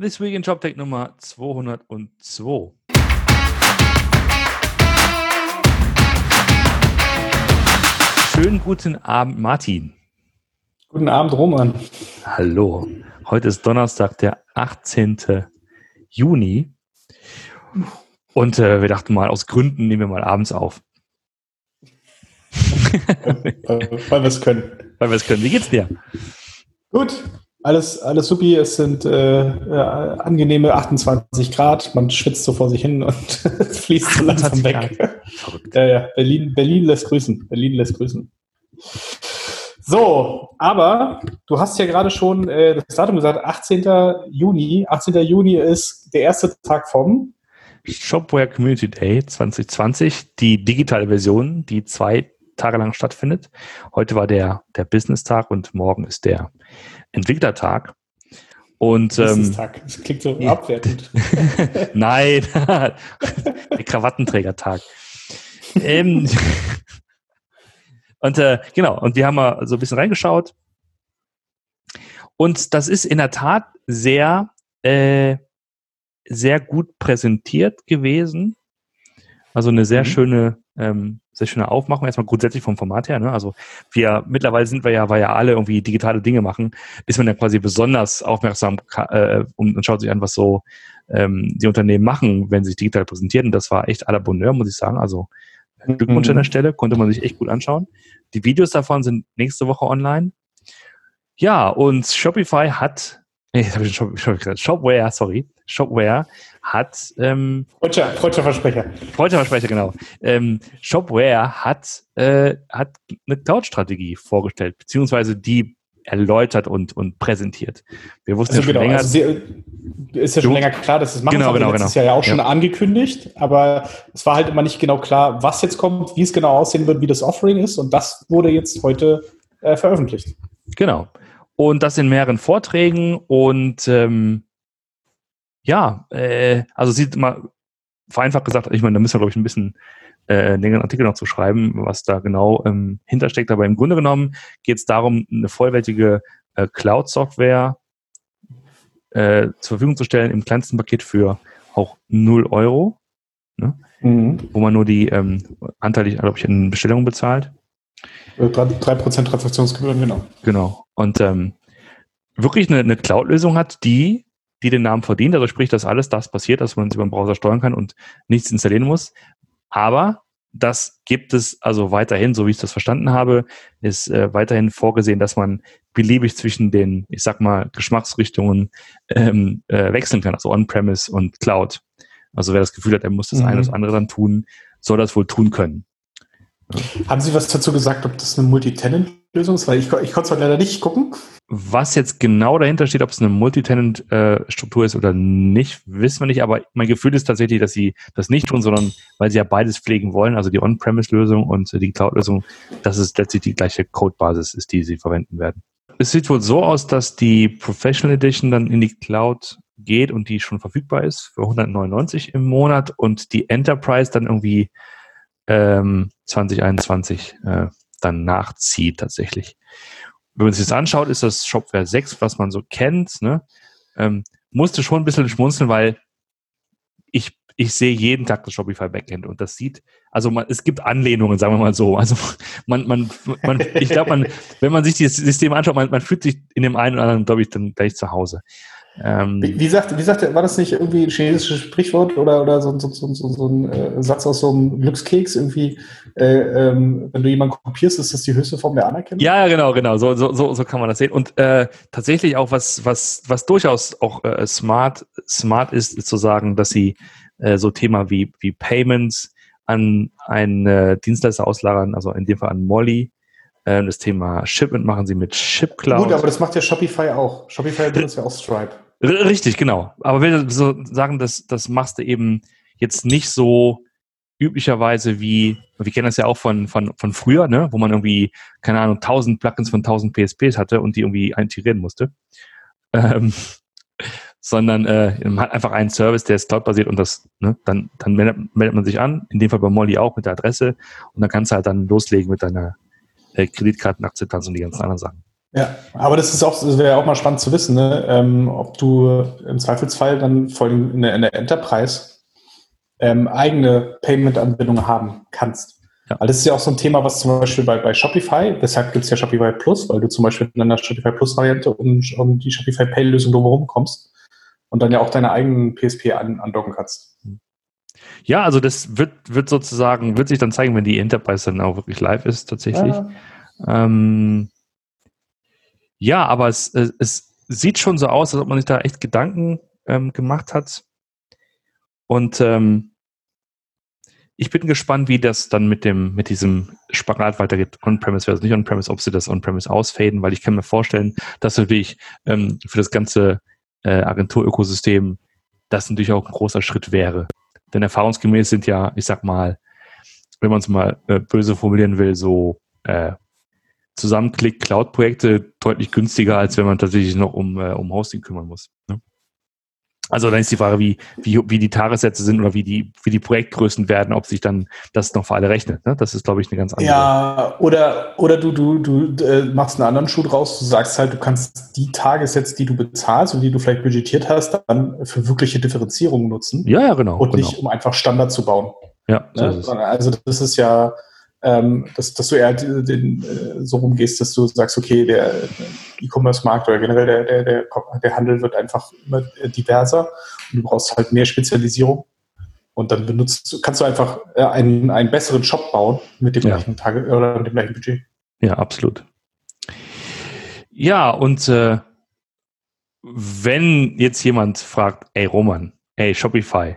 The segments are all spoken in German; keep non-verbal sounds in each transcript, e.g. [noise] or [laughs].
This Week in JobTech Nummer 202. Schönen guten Abend, Martin. Guten Abend, Roman. Hallo. Heute ist Donnerstag, der 18. Juni. Und äh, wir dachten mal, aus Gründen nehmen wir mal abends auf. [laughs] Weil wir es können. Weil wir es können. Wie geht's dir? Gut, alles, alles supi. Es sind äh, äh, angenehme 28 Grad. Man schwitzt so vor sich hin und es [laughs] fließt so langsam weg. Ja, ja. Berlin, Berlin lässt grüßen. Berlin lässt grüßen. So, aber du hast ja gerade schon äh, das Datum gesagt, 18. Juni. 18. Juni ist der erste Tag vom Shopware Community Day 2020, die digitale Version, die zwei Tage lang stattfindet. Heute war der, der Business-Tag und morgen ist der Entwicklertag. Und, ähm. Das klingt so abwertend. [laughs] Nein, [laughs] der Krawattenträgertag. ähm, [laughs] und äh, genau, und wir haben mal so ein bisschen reingeschaut. Und das ist in der Tat sehr, äh, sehr gut präsentiert gewesen. Also eine sehr mhm. schöne, ähm, sehr schöne Aufmachung. Erstmal grundsätzlich vom Format her. Ne? Also wir mittlerweile sind wir ja, weil ja alle irgendwie digitale Dinge machen, ist man ja quasi besonders aufmerksam äh, und, und schaut sich an, was so ähm, die Unternehmen machen, wenn sie sich digital präsentieren. Und das war echt à la Bonheur, muss ich sagen. Also Glückwunsch mhm. an der Stelle, konnte man sich echt gut anschauen. Die Videos davon sind nächste Woche online. Ja, und Shopify hat, nee, das habe ich schon gesagt, Shopware, sorry, Shopware hat ähm, Freudscher Versprecher. Freudscher Versprecher, genau. Ähm, Shopware hat, äh, hat eine Cloud-Strategie vorgestellt, beziehungsweise die erläutert und, und präsentiert. Wir wussten also ja schon genau, länger. Also sie, ist ja schon länger klar, dass es machen genau, genau, genau. Jahr ja auch schon ja. angekündigt, aber es war halt immer nicht genau klar, was jetzt kommt, wie es genau aussehen wird, wie das Offering ist und das wurde jetzt heute äh, veröffentlicht. Genau. Und das in mehreren Vorträgen und ähm, ja, äh, also sieht mal vereinfacht gesagt, ich meine, da müssen wir, glaube ich, ein bisschen äh, längeren Artikel noch zu schreiben, was da genau ähm, hintersteckt. Aber im Grunde genommen geht es darum, eine vollwertige äh, Cloud-Software äh, zur Verfügung zu stellen im kleinsten Paket für auch 0 Euro, ne? mhm. wo man nur die ähm, anteilig, glaube ich, in Bestellungen bezahlt. 3%, Transaktionsgebühren, genau. Genau. Und ähm, wirklich eine, eine Cloud-Lösung hat, die, die den Namen verdient. Also sprich, dass alles das passiert, dass man es über den Browser steuern kann und nichts installieren muss. Aber das gibt es also weiterhin, so wie ich das verstanden habe, ist äh, weiterhin vorgesehen, dass man beliebig zwischen den, ich sag mal, Geschmacksrichtungen ähm, äh, wechseln kann, also On-Premise und Cloud. Also wer das Gefühl hat, er muss das mhm. eine oder das andere dann tun, soll das wohl tun können. Haben Sie was dazu gesagt, ob das eine Multitenant-Lösung ist? Weil ich, ich konnte es leider nicht gucken. Was jetzt genau dahinter steht, ob es eine Multitenant-Struktur ist oder nicht, wissen wir nicht. Aber mein Gefühl ist tatsächlich, dass sie das nicht tun, sondern weil sie ja beides pflegen wollen, also die On-Premise-Lösung und die Cloud-Lösung, dass es letztlich die gleiche Codebasis ist, die sie verwenden werden. Es sieht wohl so aus, dass die Professional Edition dann in die Cloud geht und die schon verfügbar ist für 199 im Monat und die Enterprise dann irgendwie ähm, 2021 äh, dann nachzieht tatsächlich. Wenn man sich das anschaut, ist das Shopware 6, was man so kennt, ne? ähm, musste schon ein bisschen schmunzeln, weil ich, ich sehe jeden Tag das Shopify Backend und das sieht, also man, es gibt Anlehnungen, sagen wir mal so. Also [laughs] man, man, man ich glaube, man, wenn man sich dieses System anschaut, man, man fühlt sich in dem einen oder anderen, glaube ich, dann gleich zu Hause. Ähm, wie, wie, sagt, wie sagt, war das nicht irgendwie ein chinesisches Sprichwort oder, oder so, so, so, so, ein äh, Satz aus so einem Glückskeks? Irgendwie, äh, ähm, wenn du jemanden kopierst, ist das die höchste Form der Anerkennung? Ja, ja, genau, genau. So, so, so, so kann man das sehen. Und äh, tatsächlich auch was, was, was durchaus auch äh, smart, smart ist, ist zu sagen, dass sie äh, so Thema wie, wie Payments an einen äh, Dienstleister auslagern, also in dem Fall an Molly, äh, das Thema Shipment machen sie mit ShipCloud. Gut, aber das macht ja Shopify auch. Shopify benutzt ja auch Stripe. Richtig, genau. Aber wenn du so sagen, das, das machst du eben jetzt nicht so üblicherweise wie, wir kennen das ja auch von, von, von früher, ne, wo man irgendwie, keine Ahnung, 1000 Plugins von 1000 PSPs hatte und die irgendwie integrieren musste. Ähm, [laughs] sondern äh, man hat einfach einen Service, der ist cloud-basiert und das, ne, dann, dann meldet, meldet man sich an, in dem Fall bei Molly auch mit der Adresse und dann kannst du halt dann loslegen mit deiner äh, Kreditkartenakzeptanz und die ganzen anderen Sachen. Ja, aber das ist auch, das wäre auch mal spannend zu wissen, ne? ähm, ob du im Zweifelsfall dann vor allem in der, in der Enterprise ähm, eigene Payment-Anbindungen haben kannst. Ja. Weil das ist ja auch so ein Thema, was zum Beispiel bei, bei Shopify, deshalb gibt es ja Shopify Plus, weil du zum Beispiel in einer Shopify Plus-Variante um, um die Shopify Pay-Lösung drumherum kommst und dann ja auch deine eigenen PSP an, andocken kannst. Ja, also das wird, wird sozusagen, wird sich dann zeigen, wenn die Enterprise dann auch wirklich live ist, tatsächlich. Ja. Ähm, ja, aber es, es sieht schon so aus, als ob man sich da echt Gedanken ähm, gemacht hat. Und ähm, ich bin gespannt, wie das dann mit dem, mit diesem Spagat weitergeht, On-Premise versus nicht On-Premise, ob sie das On-Premise ausfaden, weil ich kann mir vorstellen, dass natürlich ähm, für das ganze äh, Agenturökosystem das natürlich auch ein großer Schritt wäre. Denn erfahrungsgemäß sind ja, ich sag mal, wenn man es mal äh, böse formulieren will, so äh, Zusammenklick-Cloud-Projekte deutlich günstiger, als wenn man tatsächlich noch um, äh, um Hosting kümmern muss. Ne? Also dann ist die Frage, wie, wie, wie die Tagessätze sind oder wie die, wie die Projektgrößen werden, ob sich dann das noch für alle rechnet. Ne? Das ist, glaube ich, eine ganz andere. Ja, oder, oder du, du, du äh, machst einen anderen Schuh draus, du sagst halt, du kannst die Tagessätze, die du bezahlst und die du vielleicht budgetiert hast, dann für wirkliche Differenzierung nutzen. Ja, ja, genau. Und genau. nicht, um einfach Standard zu bauen. Ja, so ne? Also das ist ja, ähm, dass, dass du eher den, äh, so rumgehst, dass du sagst, okay, der E-Commerce-Markt oder generell der, der, der, der Handel wird einfach immer diverser und du brauchst halt mehr Spezialisierung. Und dann benutzt, kannst du einfach äh, einen, einen besseren Shop bauen mit dem ja. gleichen Tage oder mit dem gleichen Budget. Ja, absolut. Ja, und äh, wenn jetzt jemand fragt, ey Roman, ey Shopify,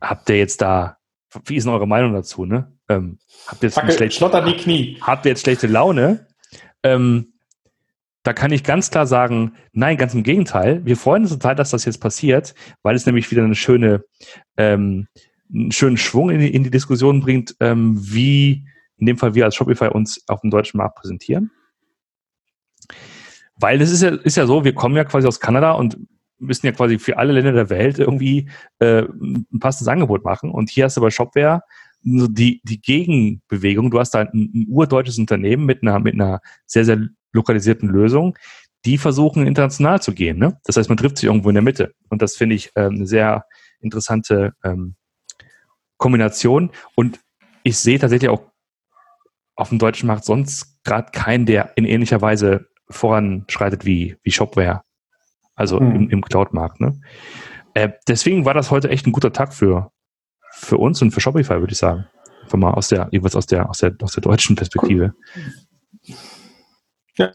habt ihr jetzt da, wie ist denn eure Meinung dazu, ne? Ähm, habt, ihr jetzt Fackel, schlechte, die Knie. ihr jetzt schlechte Laune? Ähm, da kann ich ganz klar sagen, nein, ganz im Gegenteil. Wir freuen uns total, dass das jetzt passiert, weil es nämlich wieder eine schöne, ähm, einen schönen Schwung in die, in die Diskussion bringt, ähm, wie in dem Fall wir als Shopify uns auf dem deutschen Markt präsentieren. Weil das ist ja, ist ja so, wir kommen ja quasi aus Kanada und müssen ja quasi für alle Länder der Welt irgendwie äh, ein passendes Angebot machen. Und hier hast du bei Shopware die, die Gegenbewegung. Du hast da ein, ein urdeutsches Unternehmen mit einer, mit einer sehr, sehr lokalisierten Lösung, die versuchen international zu gehen. Ne? Das heißt, man trifft sich irgendwo in der Mitte. Und das finde ich ähm, eine sehr interessante ähm, Kombination. Und ich sehe tatsächlich auch auf dem deutschen Markt sonst gerade keinen, der in ähnlicher Weise voranschreitet wie, wie Shopware. Also mhm. im, im Cloud-Markt. Ne? Äh, deswegen war das heute echt ein guter Tag für, für uns und für Shopify, würde ich sagen. Einfach mal aus der, jeweils aus der, aus der, aus der deutschen Perspektive. Ja.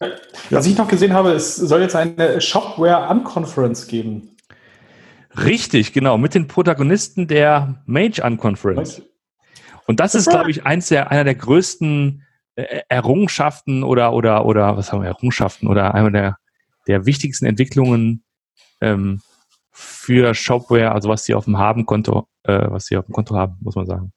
Was ich noch gesehen habe, es soll jetzt eine Shopware Unconference geben. Richtig, genau, mit den Protagonisten der Mage Unconference. Und das ist, glaube ich, eins der, einer der größten äh, Errungenschaften oder, oder, oder, was haben wir, Errungenschaften oder einer der, der wichtigsten Entwicklungen ähm, für Shopware, also was sie auf dem Habenkonto, äh, was sie auf dem Konto haben, muss man sagen.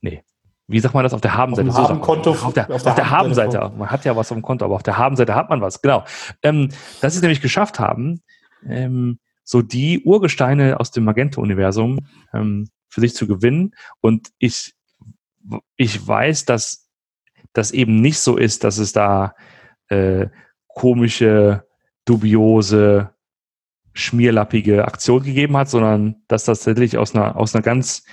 Nee. Wie sagt man das auf der Habenseite? Auf, dem Konto, auf der, auf der, der Habenseite. Haben man hat ja was auf dem Konto, aber auf der Habenseite hat man was. Genau. Ähm, dass sie es nämlich geschafft haben, ähm, so die Urgesteine aus dem Magento-Universum ähm, für sich zu gewinnen. Und ich, ich weiß, dass das eben nicht so ist, dass es da äh, komische, dubiose schmierlappige Aktion gegeben hat, sondern dass das tatsächlich aus einer, aus einer ganz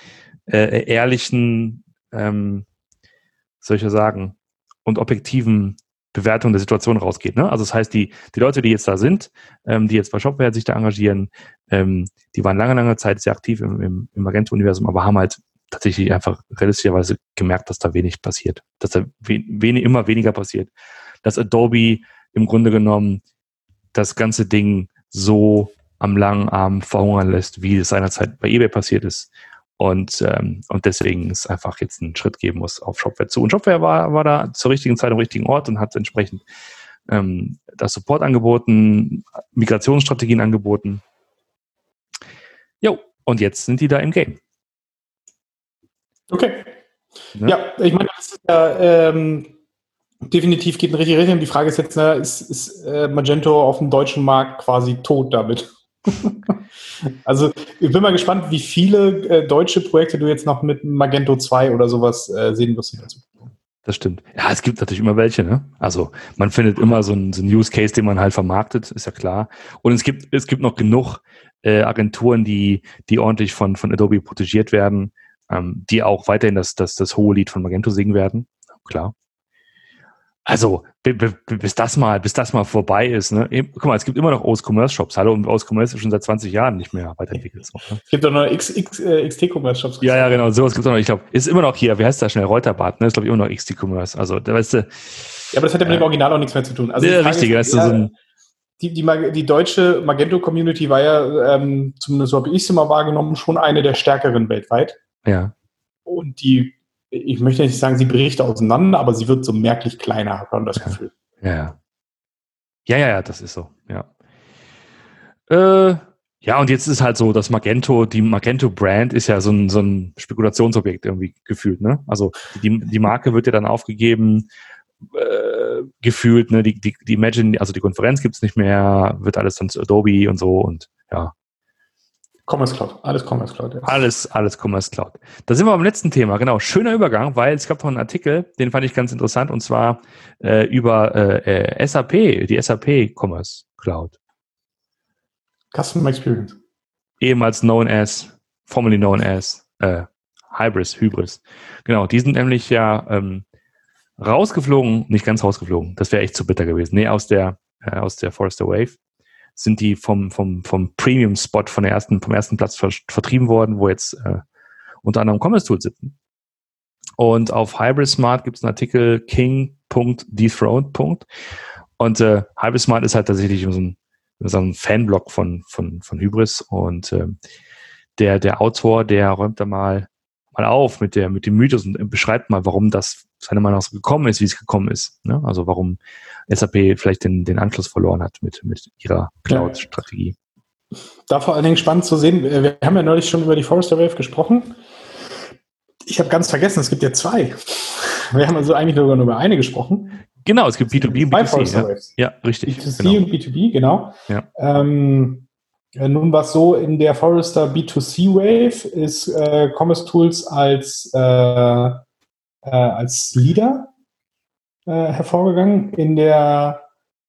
äh, ehrlichen, ähm, soll ich ja sagen, und objektiven Bewertung der Situation rausgeht. Ne? Also das heißt, die, die Leute, die jetzt da sind, ähm, die jetzt bei Shopware sich da engagieren, ähm, die waren lange, lange Zeit sehr aktiv im, im, im Magento-Universum, aber haben halt tatsächlich einfach realistischerweise gemerkt, dass da wenig passiert, dass da wenig, immer weniger passiert, dass Adobe im Grunde genommen das ganze Ding so am langen Arm verhungern lässt, wie es seinerzeit bei eBay passiert ist. Und, ähm, und deswegen es einfach jetzt einen Schritt geben muss auf Shopware zu. Und Shopware war, war da zur richtigen Zeit am richtigen Ort und hat entsprechend ähm, das Support angeboten, Migrationsstrategien angeboten. Jo, und jetzt sind die da im Game. Okay. Ne? Ja, ich meine, das ist ja ähm, definitiv geht in richtige Richtung. Die Frage ist jetzt, ne, ist, ist äh, Magento auf dem deutschen Markt quasi tot damit? [laughs] also ich bin mal gespannt, wie viele äh, deutsche Projekte du jetzt noch mit Magento 2 oder sowas äh, sehen wirst das stimmt. Ja, es gibt natürlich immer welche, ne? Also man findet immer so einen, so Use Case, den man halt vermarktet, ist ja klar. Und es gibt, es gibt noch genug äh, Agenturen, die, die ordentlich von, von Adobe protegiert werden, ähm, die auch weiterhin das, das, das hohe Lied von Magento singen werden. Klar. Also, bis das mal, bis das mal vorbei ist, ne? Guck mal, es gibt immer noch OS-Commerce-Shops. Hallo, und OS-Commerce ist schon seit 20 Jahren nicht mehr weiterentwickelt. So, ne? Es gibt doch noch XT-Commerce-Shops. Ja, ja, genau, sowas gibt es noch. Ich glaube, ist immer noch hier, wie heißt das schnell? Reuterbad, ne? Ist, glaube ich, immer noch XT-Commerce. Also, da weißt du. Ja, aber das hat ja mit dem Original auch nichts mehr zu tun. Also, ja, richtig, ist, ja, so ein, die, die, die deutsche Magento-Community war ja, ähm, zumindest so habe ich es immer wahrgenommen, schon eine der stärkeren weltweit. Ja. Und die ich möchte nicht sagen, sie bricht auseinander, aber sie wird so merklich kleiner, hat man das ja. Gefühl. Ja, ja. Ja, ja, das ist so, ja. Äh, ja, und jetzt ist halt so, dass Magento, die Magento-Brand ist ja so ein, so ein Spekulationsobjekt irgendwie gefühlt, ne? Also die, die Marke wird ja dann aufgegeben, äh, gefühlt, ne? Die, die, die Imagine, also die Konferenz gibt's nicht mehr, wird alles dann zu Adobe und so und ja. Commerce Cloud, alles Commerce Cloud. Ja. Alles, alles Commerce Cloud. Da sind wir beim letzten Thema, genau. Schöner Übergang, weil es gab noch einen Artikel, den fand ich ganz interessant, und zwar äh, über äh, äh SAP, die SAP Commerce Cloud. Customer Experience. Ehemals known as, formerly known as äh, Hybris, Hybris. Genau, die sind nämlich ja ähm, rausgeflogen, nicht ganz rausgeflogen, das wäre echt zu bitter gewesen. Nee, aus der, äh, aus der Forrester Wave sind die vom, vom, vom Premium-Spot von der ersten, vom ersten Platz ver vertrieben worden, wo jetzt äh, unter anderem Commerce Tools sitzen. Und auf Hybrid Smart gibt es einen Artikel king.dethroned. Und äh, Hybrid Smart ist halt tatsächlich so ein, so ein Fanblog von, von, von Hybris. Und äh, der, der Autor, der räumt da mal, mal auf mit, der, mit dem Mythos und beschreibt mal, warum das seiner Meinung nach so gekommen ist, wie es gekommen ist. Ne? Also warum SAP vielleicht den, den Anschluss verloren hat mit, mit ihrer Cloud-Strategie. Da vor allen Dingen spannend zu sehen, wir haben ja neulich schon über die Forrester Wave gesprochen. Ich habe ganz vergessen, es gibt ja zwei. [laughs] Wir haben also eigentlich nur über eine gesprochen. Genau, es gibt B2B und B2C. Ja. ja, richtig. B2C genau. und B2B, genau. Ja. Ähm, nun war es so, in der Forrester B2C Wave ist äh, Commerce Tools als, äh, äh, als Leader äh, hervorgegangen. In der,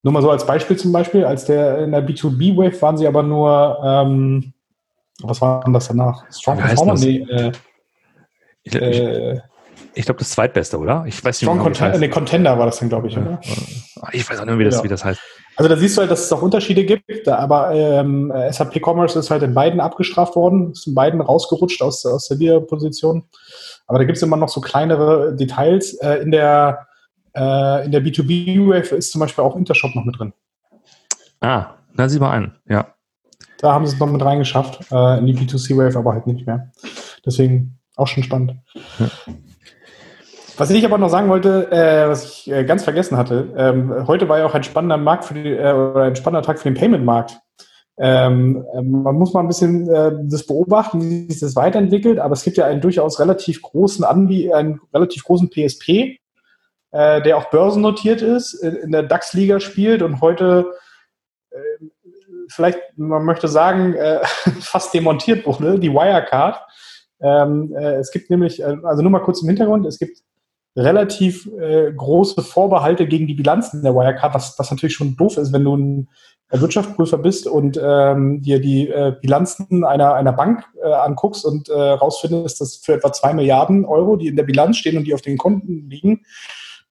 nur mal so als Beispiel zum Beispiel, als der in der B2B Wave waren sie aber nur, ähm, was war denn das danach? Strong Performer? Nee, äh, ich, äh, ich glaube, das zweitbeste, oder? Ich weiß nicht, Strong Conten nee, Contender war das dann, glaube ich, oder? Ich weiß auch nicht, wie das, ja. wie das heißt. Also da siehst du halt, dass es auch Unterschiede gibt, aber ähm, SAP Commerce ist halt in beiden abgestraft worden, ist in beiden rausgerutscht aus, aus der Leader-Position. Aber da gibt es immer noch so kleinere Details. Äh, in der äh, in der B2B-Wave ist zum Beispiel auch Intershop noch mit drin. Ah, da sieh mal an, ja. Da haben sie es noch mit reingeschafft, äh, in die B2C-Wave, aber halt nicht mehr. Deswegen auch schon spannend. Ja. Was ich aber noch sagen wollte, äh, was ich äh, ganz vergessen hatte, ähm, heute war ja auch ein spannender Markt für die, äh, oder ein spannender Tag für den Payment-Markt. Ähm, ähm, man muss mal ein bisschen äh, das beobachten, wie sich das weiterentwickelt, aber es gibt ja einen durchaus relativ großen Anbie einen relativ großen PSP, äh, der auch börsennotiert ist, in der DAX-Liga spielt und heute äh, vielleicht, man möchte sagen, äh, [laughs] fast demontiert wurde, die Wirecard. Ähm, äh, es gibt nämlich, äh, also nur mal kurz im Hintergrund, es gibt relativ äh, große Vorbehalte gegen die Bilanzen der Wirecard, was, was natürlich schon doof ist, wenn du ein Wirtschaftsprüfer bist und ähm, dir die äh, Bilanzen einer, einer Bank äh, anguckst und äh, rausfindest, dass für etwa zwei Milliarden Euro, die in der Bilanz stehen und die auf den Konten liegen,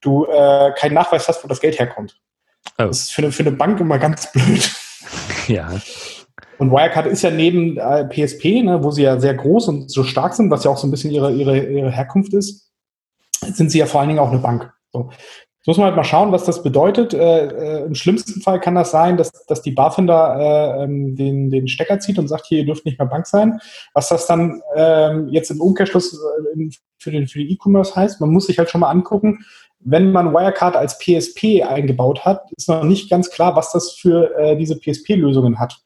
du äh, keinen Nachweis hast, wo das Geld herkommt. Oh. Das ist für eine, für eine Bank immer ganz blöd. [laughs] Ja. Und Wirecard ist ja neben äh, PSP, ne, wo sie ja sehr groß und so stark sind, was ja auch so ein bisschen ihre, ihre, ihre Herkunft ist, sind sie ja vor allen Dingen auch eine Bank. So. Jetzt muss man halt mal schauen, was das bedeutet. Äh, äh, Im schlimmsten Fall kann das sein, dass, dass die BaFin da äh, ähm, den, den Stecker zieht und sagt, hier, ihr dürft nicht mehr Bank sein. Was das dann ähm, jetzt im Umkehrschluss äh, für den für den E-Commerce heißt, man muss sich halt schon mal angucken, wenn man Wirecard als PSP eingebaut hat, ist noch nicht ganz klar, was das für äh, diese PSP-Lösungen hat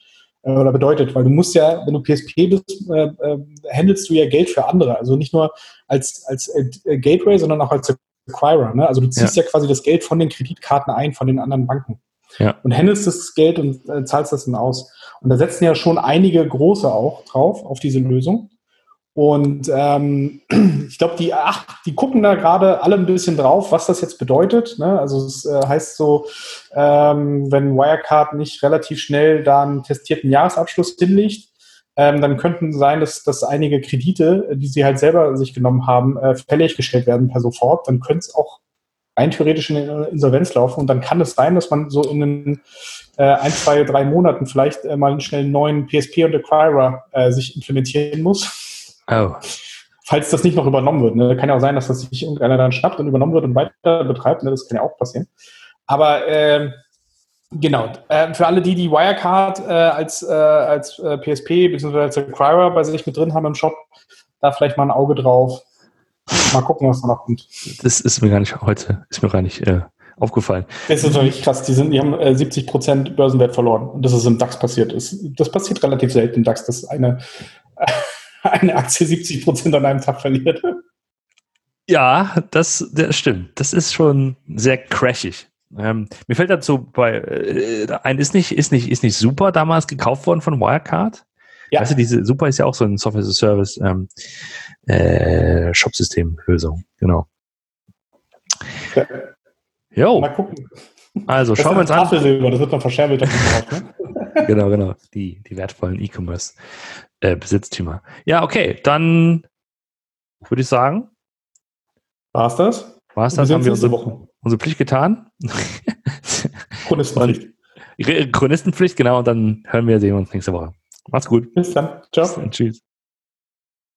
oder bedeutet, weil du musst ja, wenn du PSP bist, äh, äh, handelst du ja Geld für andere, also nicht nur als, als äh, Gateway, sondern auch als Acquirer. Ne? Also du ziehst ja. ja. quasi das Geld von den Kreditkarten ein, von den anderen Banken. Ja. Und handelst das Geld und äh, zahlst das dann aus. Und da setzen ja schon einige große auch drauf, auf diese Lösung. Und ähm, [clears throat] ich glaube, die, die gucken da gerade alle ein bisschen drauf, was das jetzt bedeutet. Ne? Also es äh, heißt so, ähm, wenn Wirecard nicht relativ schnell da einen testierten Jahresabschluss hinlegt, ähm, dann könnten sein, dass, dass einige Kredite, die sie halt selber sich genommen haben, äh, fällig gestellt werden per sofort. Dann könnte es auch rein theoretisch in Insolvenz laufen. Und dann kann es sein, dass man so in den äh, ein, zwei, drei Monaten vielleicht äh, mal einen schnell neuen PSP und Acquirer äh, sich implementieren muss. Oh. Falls das nicht noch übernommen wird. Ne? Kann ja auch sein, dass das sich irgendeiner dann schnappt und übernommen wird und weiter betreibt. Ne? Das kann ja auch passieren. Aber äh, genau, äh, für alle die, die Wirecard äh, als, äh, als äh, PSP bzw. als Acquirer bei sich mit drin haben im Shop, da vielleicht mal ein Auge drauf. Mal gucken, was da noch kommt. Das ist mir gar nicht heute, ist mir gar nicht äh, aufgefallen. Das ist natürlich krass. Die, sind, die haben äh, 70 Prozent Börsenwert verloren. Und das ist im DAX passiert. Das, das passiert relativ selten im DAX, dass eine, eine Aktie 70 Prozent an einem Tag verliert. Ja, das, das stimmt. Das ist schon sehr crashig. Ähm, mir fällt dazu bei äh, ein ist nicht ist nicht ist nicht super damals gekauft worden von Wirecard. Ja. Weißt du, diese Super ist ja auch so ein Software as a Service ähm, äh, Shop-System-Lösung. Genau. Ja. Jo. Mal gucken. Also das schauen wir uns an. Tafelsilber, das wird noch verscherbelt. ne? [laughs] genau, genau. Die, die wertvollen E-Commerce-Besitztümer. Äh, ja, okay. Dann würde ich sagen. War's das? War's das? Haben wir unsere, unsere Pflicht getan? Chronistenpflicht. [laughs] Chronistenpflicht, genau. Und dann hören wir, sehen wir uns nächste Woche. Macht's gut. Bis dann. Ciao. Bis dann. Tschüss.